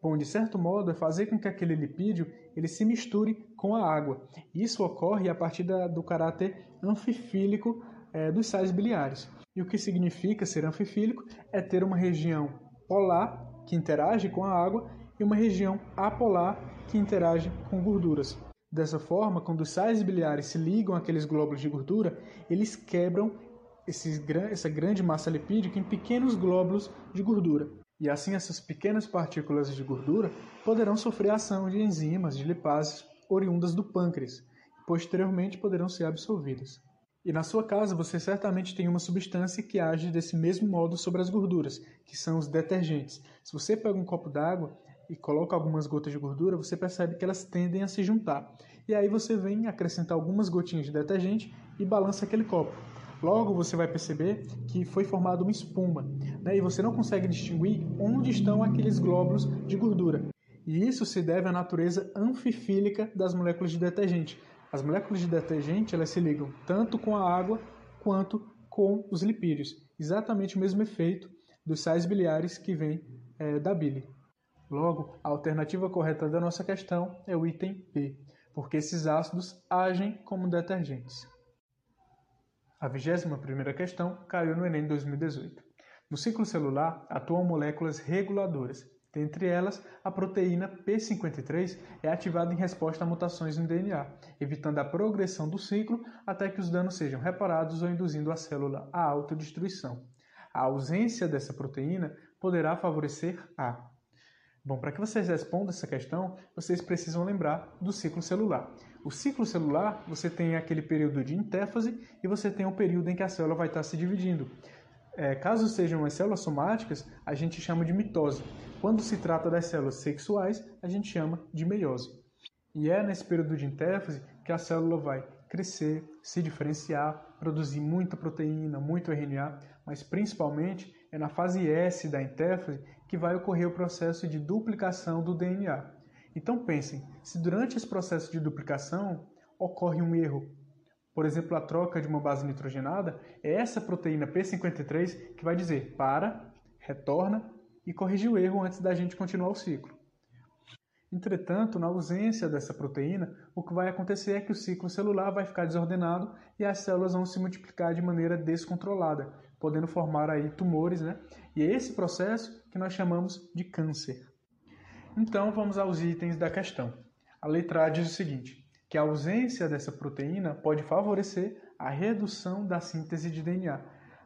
Bom, de certo modo, é fazer com que aquele lipídio ele se misture com a água. Isso ocorre a partir da, do caráter anfifílico é, dos sais biliares. E o que significa ser anfifílico é ter uma região polar, que interage com a água, e uma região apolar, que interage com gorduras. Dessa forma, quando os sais biliares se ligam àqueles glóbulos de gordura, eles quebram esses, essa grande massa lipídica em pequenos glóbulos de gordura. E assim essas pequenas partículas de gordura poderão sofrer a ação de enzimas, de lipases oriundas do pâncreas, e posteriormente poderão ser absorvidas. E na sua casa você certamente tem uma substância que age desse mesmo modo sobre as gorduras, que são os detergentes. Se você pega um copo d'água e coloca algumas gotas de gordura, você percebe que elas tendem a se juntar. E aí você vem acrescentar algumas gotinhas de detergente e balança aquele copo. Logo você vai perceber que foi formada uma espuma, né? e você não consegue distinguir onde estão aqueles glóbulos de gordura. E isso se deve à natureza anfifílica das moléculas de detergente. As moléculas de detergente elas se ligam tanto com a água quanto com os lipídios. Exatamente o mesmo efeito dos sais biliares que vem é, da bile. Logo, a alternativa correta da nossa questão é o item B, porque esses ácidos agem como detergentes. A 21ª questão caiu no Enem 2018. No ciclo celular atuam moléculas reguladoras. Dentre elas, a proteína P53 é ativada em resposta a mutações no DNA, evitando a progressão do ciclo até que os danos sejam reparados ou induzindo a célula à autodestruição. A ausência dessa proteína poderá favorecer a Bom, para que vocês respondam essa questão, vocês precisam lembrar do ciclo celular. O ciclo celular, você tem aquele período de intéfase e você tem o um período em que a célula vai estar se dividindo. É, caso sejam as células somáticas, a gente chama de mitose. Quando se trata das células sexuais, a gente chama de meiose. E é nesse período de intéfase que a célula vai crescer, se diferenciar, produzir muita proteína, muito RNA, mas principalmente é na fase S da intéfase que vai ocorrer o processo de duplicação do DNA. Então pensem, se durante esse processo de duplicação ocorre um erro, por exemplo, a troca de uma base nitrogenada, é essa proteína P53 que vai dizer para, retorna e corrige o erro antes da gente continuar o ciclo. Entretanto, na ausência dessa proteína, o que vai acontecer é que o ciclo celular vai ficar desordenado e as células vão se multiplicar de maneira descontrolada, podendo formar aí tumores, né? E é esse processo que nós chamamos de câncer. Então, vamos aos itens da questão. A letra A diz o seguinte, que a ausência dessa proteína pode favorecer a redução da síntese de DNA.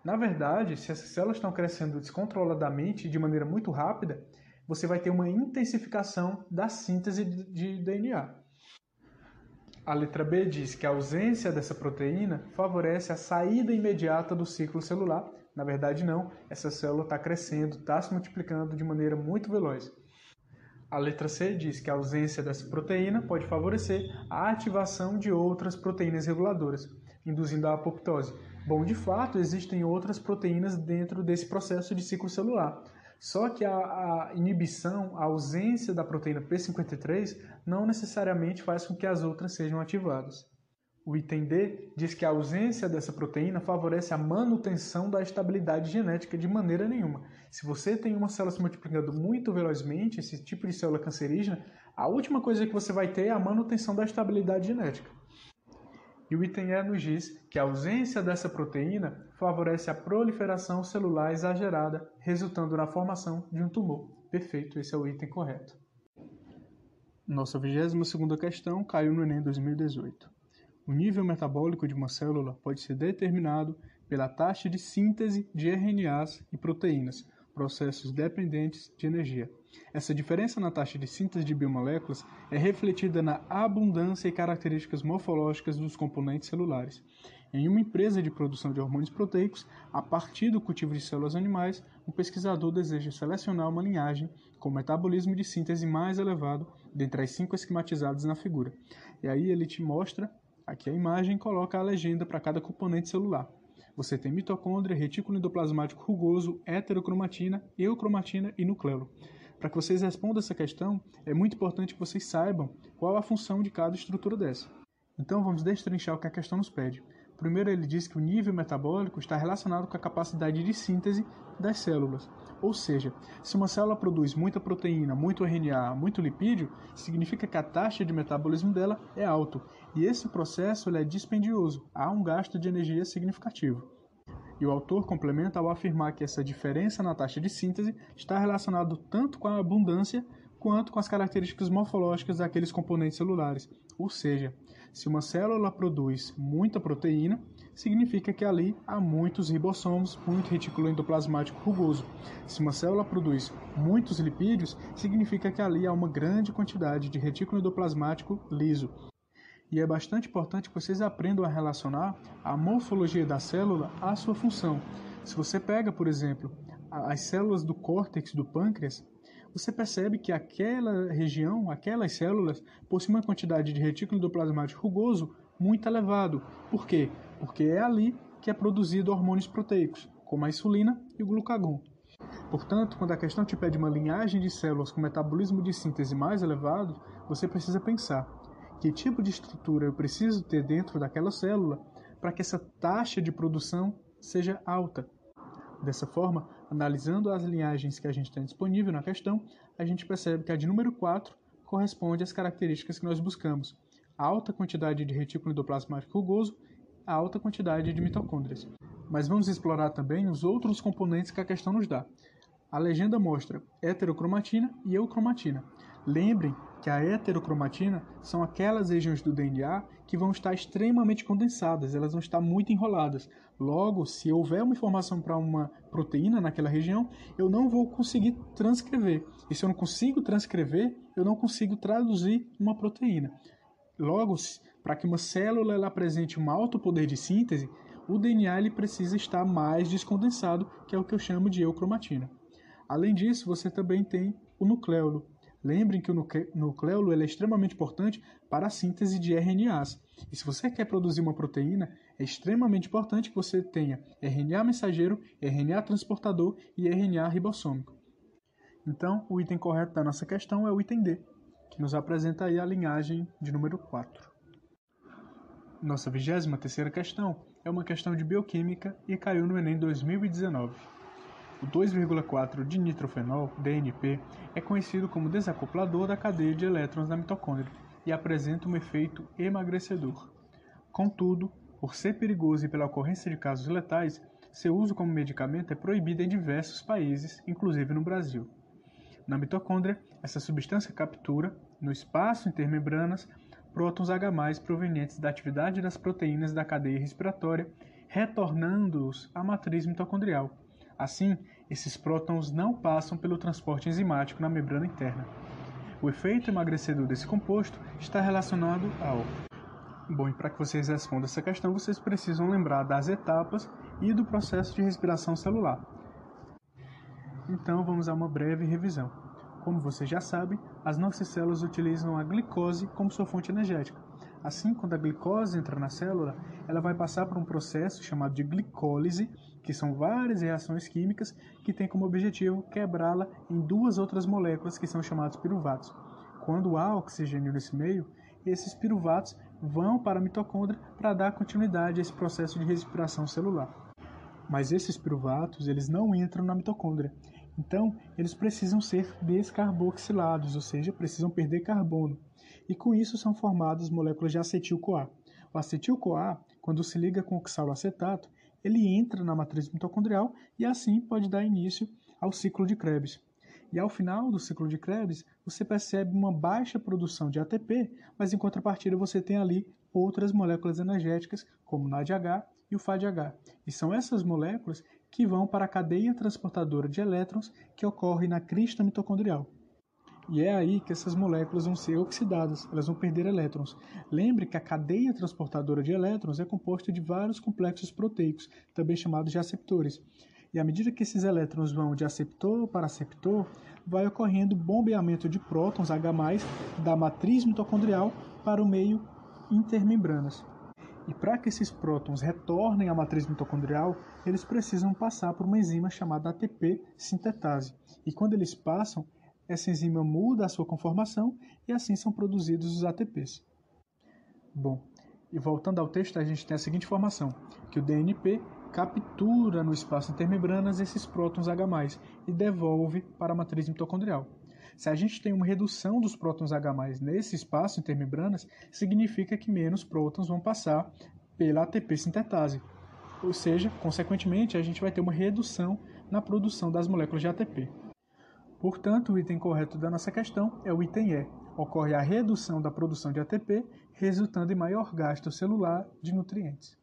Na verdade, se essas células estão crescendo descontroladamente de maneira muito rápida, você vai ter uma intensificação da síntese de DNA. A letra B diz que a ausência dessa proteína favorece a saída imediata do ciclo celular. Na verdade, não, essa célula está crescendo, está se multiplicando de maneira muito veloz. A letra C diz que a ausência dessa proteína pode favorecer a ativação de outras proteínas reguladoras, induzindo a apoptose. Bom, de fato, existem outras proteínas dentro desse processo de ciclo celular. Só que a, a, inibição, a ausência da proteína P53 não necessariamente faz com que as outras sejam ativadas. O item D diz que a ausência dessa proteína favorece a manutenção da estabilidade genética de maneira nenhuma. Se você tem uma célula se multiplicando muito velozmente, esse tipo de célula cancerígena, a última coisa que você vai ter é a manutenção da estabilidade genética. E o item E nos diz que a ausência dessa proteína favorece a proliferação celular exagerada, resultando na formação de um tumor. Perfeito, esse é o item correto. Nossa 22ª questão caiu no Enem 2018. O nível metabólico de uma célula pode ser determinado pela taxa de síntese de RNAs e proteínas, processos dependentes de energia. Essa diferença na taxa de síntese de biomoléculas é refletida na abundância e características morfológicas dos componentes celulares. Em uma empresa de produção de hormônios proteicos, a partir do cultivo de células animais, o pesquisador deseja selecionar uma linhagem com metabolismo de síntese mais elevado dentre as cinco esquematizadas na figura. E aí ele te mostra, aqui a imagem, coloca a legenda para cada componente celular. Você tem mitocôndria, retículo endoplasmático rugoso, heterocromatina, eucromatina e nucleolo. Para que vocês respondam essa questão, é muito importante que vocês saibam qual a função de cada estrutura dessa. Então vamos destrinchar o que a questão nos pede. Primeiro, ele diz que o nível metabólico está relacionado com a capacidade de síntese das células. Ou seja, se uma célula produz muita proteína, muito RNA, muito lipídio, significa que a taxa de metabolismo dela é alto. E esse processo é dispendioso, há um gasto de energia significativo. E o autor complementa ao afirmar que essa diferença na taxa de síntese está relacionado tanto com a abundância quanto com as características morfológicas daqueles componentes celulares. Ou seja, se uma célula produz muita proteína, significa que ali há muitos ribossomos, muito retículo endoplasmático rugoso. Se uma célula produz muitos lipídios, significa que ali há uma grande quantidade de retículo endoplasmático liso. E é bastante importante que vocês aprendam a relacionar a morfologia da célula à sua função. Se você pega, por exemplo, as células do córtex do pâncreas, você percebe que aquela região, aquelas células, possuem uma quantidade de retículo endoplasmático rugoso muito elevado. Por quê? Porque é ali que é produzido hormônios proteicos, como a insulina e o glucagon. Portanto, quando a questão te pede uma linhagem de células com metabolismo de síntese mais elevado, você precisa pensar que tipo de estrutura eu preciso ter dentro daquela célula para que essa taxa de produção seja alta. Dessa forma, analisando as linhagens que a gente tem disponível na questão, a gente percebe que a de número 4 corresponde às características que nós buscamos: alta quantidade de retículo endoplasmático rugoso, alta quantidade de mitocôndrias. Mas vamos explorar também os outros componentes que a questão nos dá. A legenda mostra heterocromatina e eucromatina. Lembrem que a heterocromatina são aquelas regiões do DNA que vão estar extremamente condensadas, elas vão estar muito enroladas. Logo, se houver uma informação para uma proteína naquela região, eu não vou conseguir transcrever. E se eu não consigo transcrever, eu não consigo traduzir uma proteína. Logo, para que uma célula ela apresente um alto poder de síntese, o DNA ele precisa estar mais descondensado, que é o que eu chamo de eucromatina. Além disso, você também tem o nucleolo, Lembrem que o nucleolo é extremamente importante para a síntese de RNAs. E se você quer produzir uma proteína, é extremamente importante que você tenha RNA mensageiro, RNA transportador e RNA ribossômico. Então, o item correto da nossa questão é o item D, que nos apresenta aí a linhagem de número 4. Nossa 23 terceira questão é uma questão de bioquímica e caiu no Enem 2019. O 2,4 dinitrofenol, DNP, é conhecido como desacoplador da cadeia de elétrons da mitocôndria e apresenta um efeito emagrecedor. Contudo, por ser perigoso e pela ocorrência de casos letais, seu uso como medicamento é proibido em diversos países, inclusive no Brasil. Na mitocôndria, essa substância captura, no espaço intermembranas, prótons H+, provenientes da atividade das proteínas da cadeia respiratória, retornando-os à matriz mitocondrial, Assim, esses prótons não passam pelo transporte enzimático na membrana interna. O efeito emagrecedor desse composto está relacionado ao Bom, e para que vocês respondam essa questão, vocês precisam lembrar das etapas e do processo de respiração celular. Então, vamos a uma breve revisão. Como vocês já sabem, as nossas células utilizam a glicose como sua fonte energética. Assim, quando a glicose entra na célula, ela vai passar por um processo chamado de glicólise, que são várias reações químicas que têm como objetivo quebrá-la em duas outras moléculas que são chamadas piruvatos. Quando há oxigênio nesse meio, esses piruvatos vão para a mitocôndria para dar continuidade a esse processo de respiração celular. Mas esses piruvatos, eles não entram na mitocôndria. Então, eles precisam ser descarboxilados, ou seja, precisam perder carbono. E com isso são formadas moléculas de acetil-CoA. O acetil-CoA, quando se liga com o oxaloacetato, ele entra na matriz mitocondrial e assim pode dar início ao ciclo de Krebs. E ao final do ciclo de Krebs, você percebe uma baixa produção de ATP, mas em contrapartida você tem ali outras moléculas energéticas, como o NADH e o FADH. E são essas moléculas que vão para a cadeia transportadora de elétrons que ocorre na crista mitocondrial. E é aí que essas moléculas vão ser oxidadas, elas vão perder elétrons. Lembre que a cadeia transportadora de elétrons é composta de vários complexos proteicos, também chamados de aceptores. E à medida que esses elétrons vão de aceptor para aceptor, vai ocorrendo bombeamento de prótons H+, da matriz mitocondrial para o meio intermembranas. E para que esses prótons retornem à matriz mitocondrial, eles precisam passar por uma enzima chamada ATP sintetase. E quando eles passam, essa enzima muda a sua conformação e assim são produzidos os ATPs. Bom, e voltando ao texto, a gente tem a seguinte informação, que o DNP captura no espaço intermembranas esses prótons H+, e devolve para a matriz mitocondrial. Se a gente tem uma redução dos prótons H+, nesse espaço intermembranas, significa que menos prótons vão passar pela ATP sintetase. Ou seja, consequentemente, a gente vai ter uma redução na produção das moléculas de ATP. Portanto, o item correto da nossa questão é o item E. Ocorre a redução da produção de ATP, resultando em maior gasto celular de nutrientes.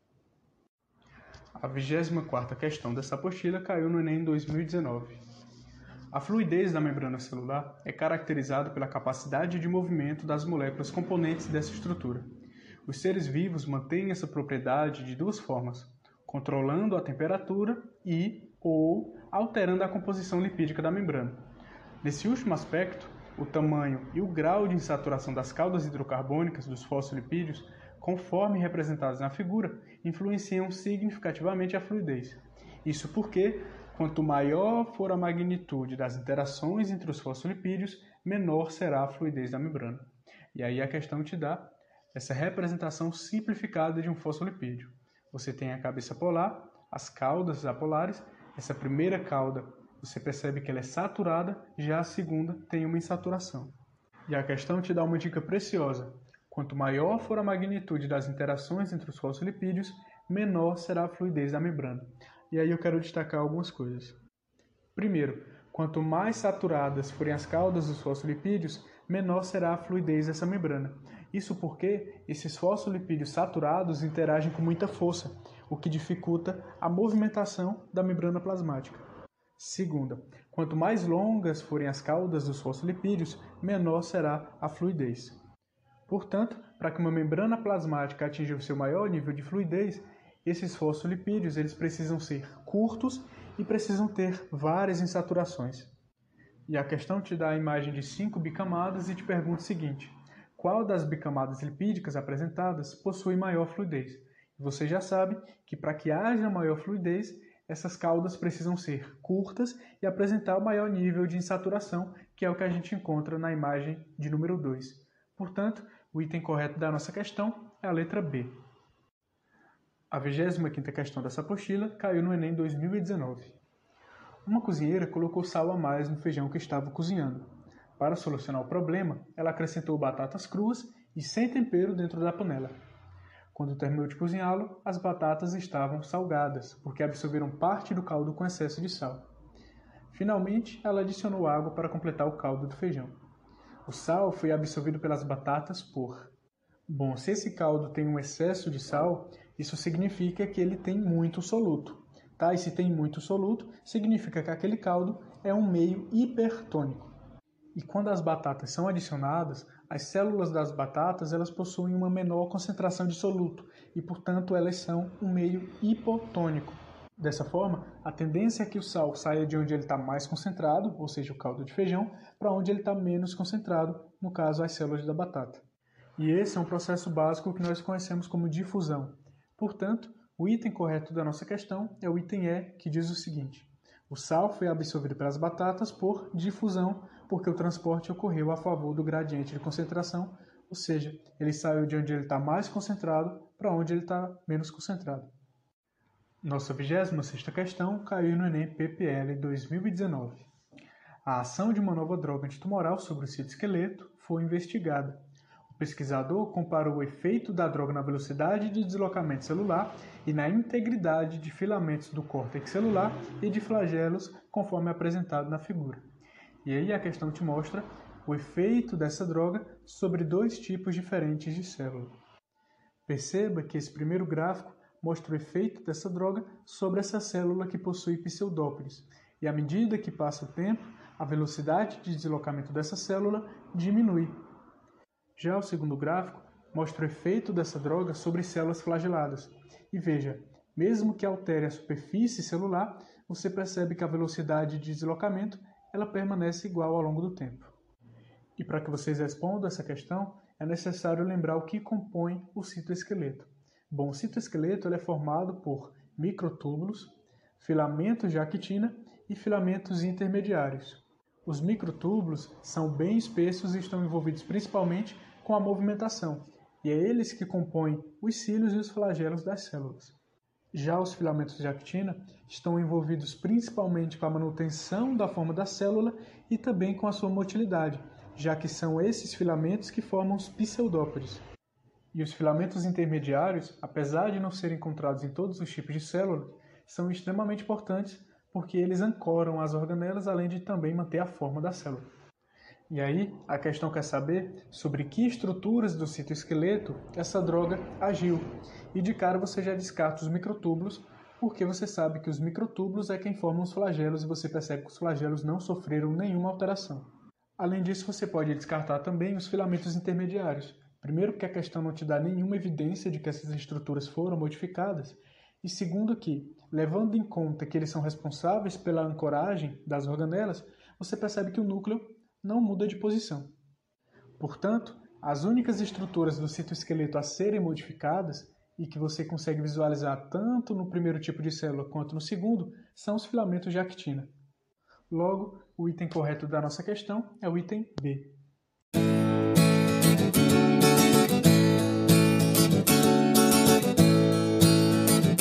A 24ª questão dessa apostila caiu no Enem 2019. A fluidez da membrana celular é caracterizada pela capacidade de movimento das moléculas componentes dessa estrutura. Os seres vivos mantêm essa propriedade de duas formas: controlando a temperatura e ou alterando a composição lipídica da membrana. Nesse último aspecto, o tamanho e o grau de insaturação das caudas hidrocarbônicas dos fosfolipídios conforme representados na figura, influenciam significativamente a fluidez. Isso porque, quanto maior for a magnitude das interações entre os fosfolipídios, menor será a fluidez da membrana. E aí a questão te dá essa representação simplificada de um fosfolipídio. Você tem a cabeça polar, as caudas apolares, essa primeira cauda você percebe que ela é saturada, já a segunda tem uma insaturação. E a questão te dá uma dica preciosa. Quanto maior for a magnitude das interações entre os fosfolipídios, menor será a fluidez da membrana. E aí eu quero destacar algumas coisas. Primeiro, quanto mais saturadas forem as caudas dos fosfolipídios, menor será a fluidez dessa membrana. Isso porque esses fosfolipídios saturados interagem com muita força, o que dificulta a movimentação da membrana plasmática. Segunda, quanto mais longas forem as caudas dos fosfolipídios, menor será a fluidez. Portanto, para que uma membrana plasmática atinja o seu maior nível de fluidez, esses fosfolipídios eles precisam ser curtos e precisam ter várias insaturações. E a questão te dá a imagem de cinco bicamadas e te pergunta o seguinte: qual das bicamadas lipídicas apresentadas possui maior fluidez? Você já sabe que para que haja maior fluidez, essas caudas precisam ser curtas e apresentar o maior nível de insaturação, que é o que a gente encontra na imagem de número 2. Portanto, o item correto da nossa questão é a letra B. A 25ª questão dessa apostila caiu no Enem 2019. Uma cozinheira colocou sal a mais no feijão que estava cozinhando. Para solucionar o problema, ela acrescentou batatas cruas e sem tempero dentro da panela. Quando terminou de cozinhá-lo, as batatas estavam salgadas, porque absorveram parte do caldo com excesso de sal. Finalmente, ela adicionou água para completar o caldo do feijão. O sal foi absorvido pelas batatas por. Bom, se esse caldo tem um excesso de sal, isso significa que ele tem muito soluto. Tá? E se tem muito soluto, significa que aquele caldo é um meio hipertônico. E quando as batatas são adicionadas, as células das batatas elas possuem uma menor concentração de soluto e, portanto, elas são um meio hipotônico. Dessa forma, a tendência é que o sal saia de onde ele está mais concentrado, ou seja, o caldo de feijão, para onde ele está menos concentrado, no caso, as células da batata. E esse é um processo básico que nós conhecemos como difusão. Portanto, o item correto da nossa questão é o item E, que diz o seguinte: o sal foi absorvido pelas batatas por difusão, porque o transporte ocorreu a favor do gradiente de concentração, ou seja, ele saiu de onde ele está mais concentrado para onde ele está menos concentrado. Nossa 26 questão caiu no Enem PPL 2019. A ação de uma nova droga antitumoral sobre o citoesqueleto foi investigada. O pesquisador comparou o efeito da droga na velocidade de deslocamento celular e na integridade de filamentos do córtex celular e de flagelos, conforme apresentado na figura. E aí a questão te mostra o efeito dessa droga sobre dois tipos diferentes de célula. Perceba que esse primeiro gráfico mostra o efeito dessa droga sobre essa célula que possui pseudópolis, e à medida que passa o tempo, a velocidade de deslocamento dessa célula diminui. Já o segundo gráfico mostra o efeito dessa droga sobre células flageladas. E veja, mesmo que altere a superfície celular, você percebe que a velocidade de deslocamento ela permanece igual ao longo do tempo. E para que vocês respondam essa questão, é necessário lembrar o que compõe o citoesqueleto. Bom, o citoesqueleto é formado por microtúbulos, filamentos de actina e filamentos intermediários. Os microtúbulos são bem espessos e estão envolvidos principalmente com a movimentação, e é eles que compõem os cílios e os flagelos das células. Já os filamentos de actina estão envolvidos principalmente com a manutenção da forma da célula e também com a sua motilidade, já que são esses filamentos que formam os pseudópodes. E os filamentos intermediários, apesar de não serem encontrados em todos os tipos de células, são extremamente importantes porque eles ancoram as organelas além de também manter a forma da célula. E aí, a questão quer saber sobre que estruturas do citoesqueleto essa droga agiu. E de cara você já descarta os microtúbulos, porque você sabe que os microtúbulos é quem formam os flagelos e você percebe que os flagelos não sofreram nenhuma alteração. Além disso, você pode descartar também os filamentos intermediários, Primeiro, que a questão não te dá nenhuma evidência de que essas estruturas foram modificadas, e segundo, que, levando em conta que eles são responsáveis pela ancoragem das organelas, você percebe que o núcleo não muda de posição. Portanto, as únicas estruturas do citoesqueleto a serem modificadas e que você consegue visualizar tanto no primeiro tipo de célula quanto no segundo são os filamentos de actina. Logo, o item correto da nossa questão é o item B.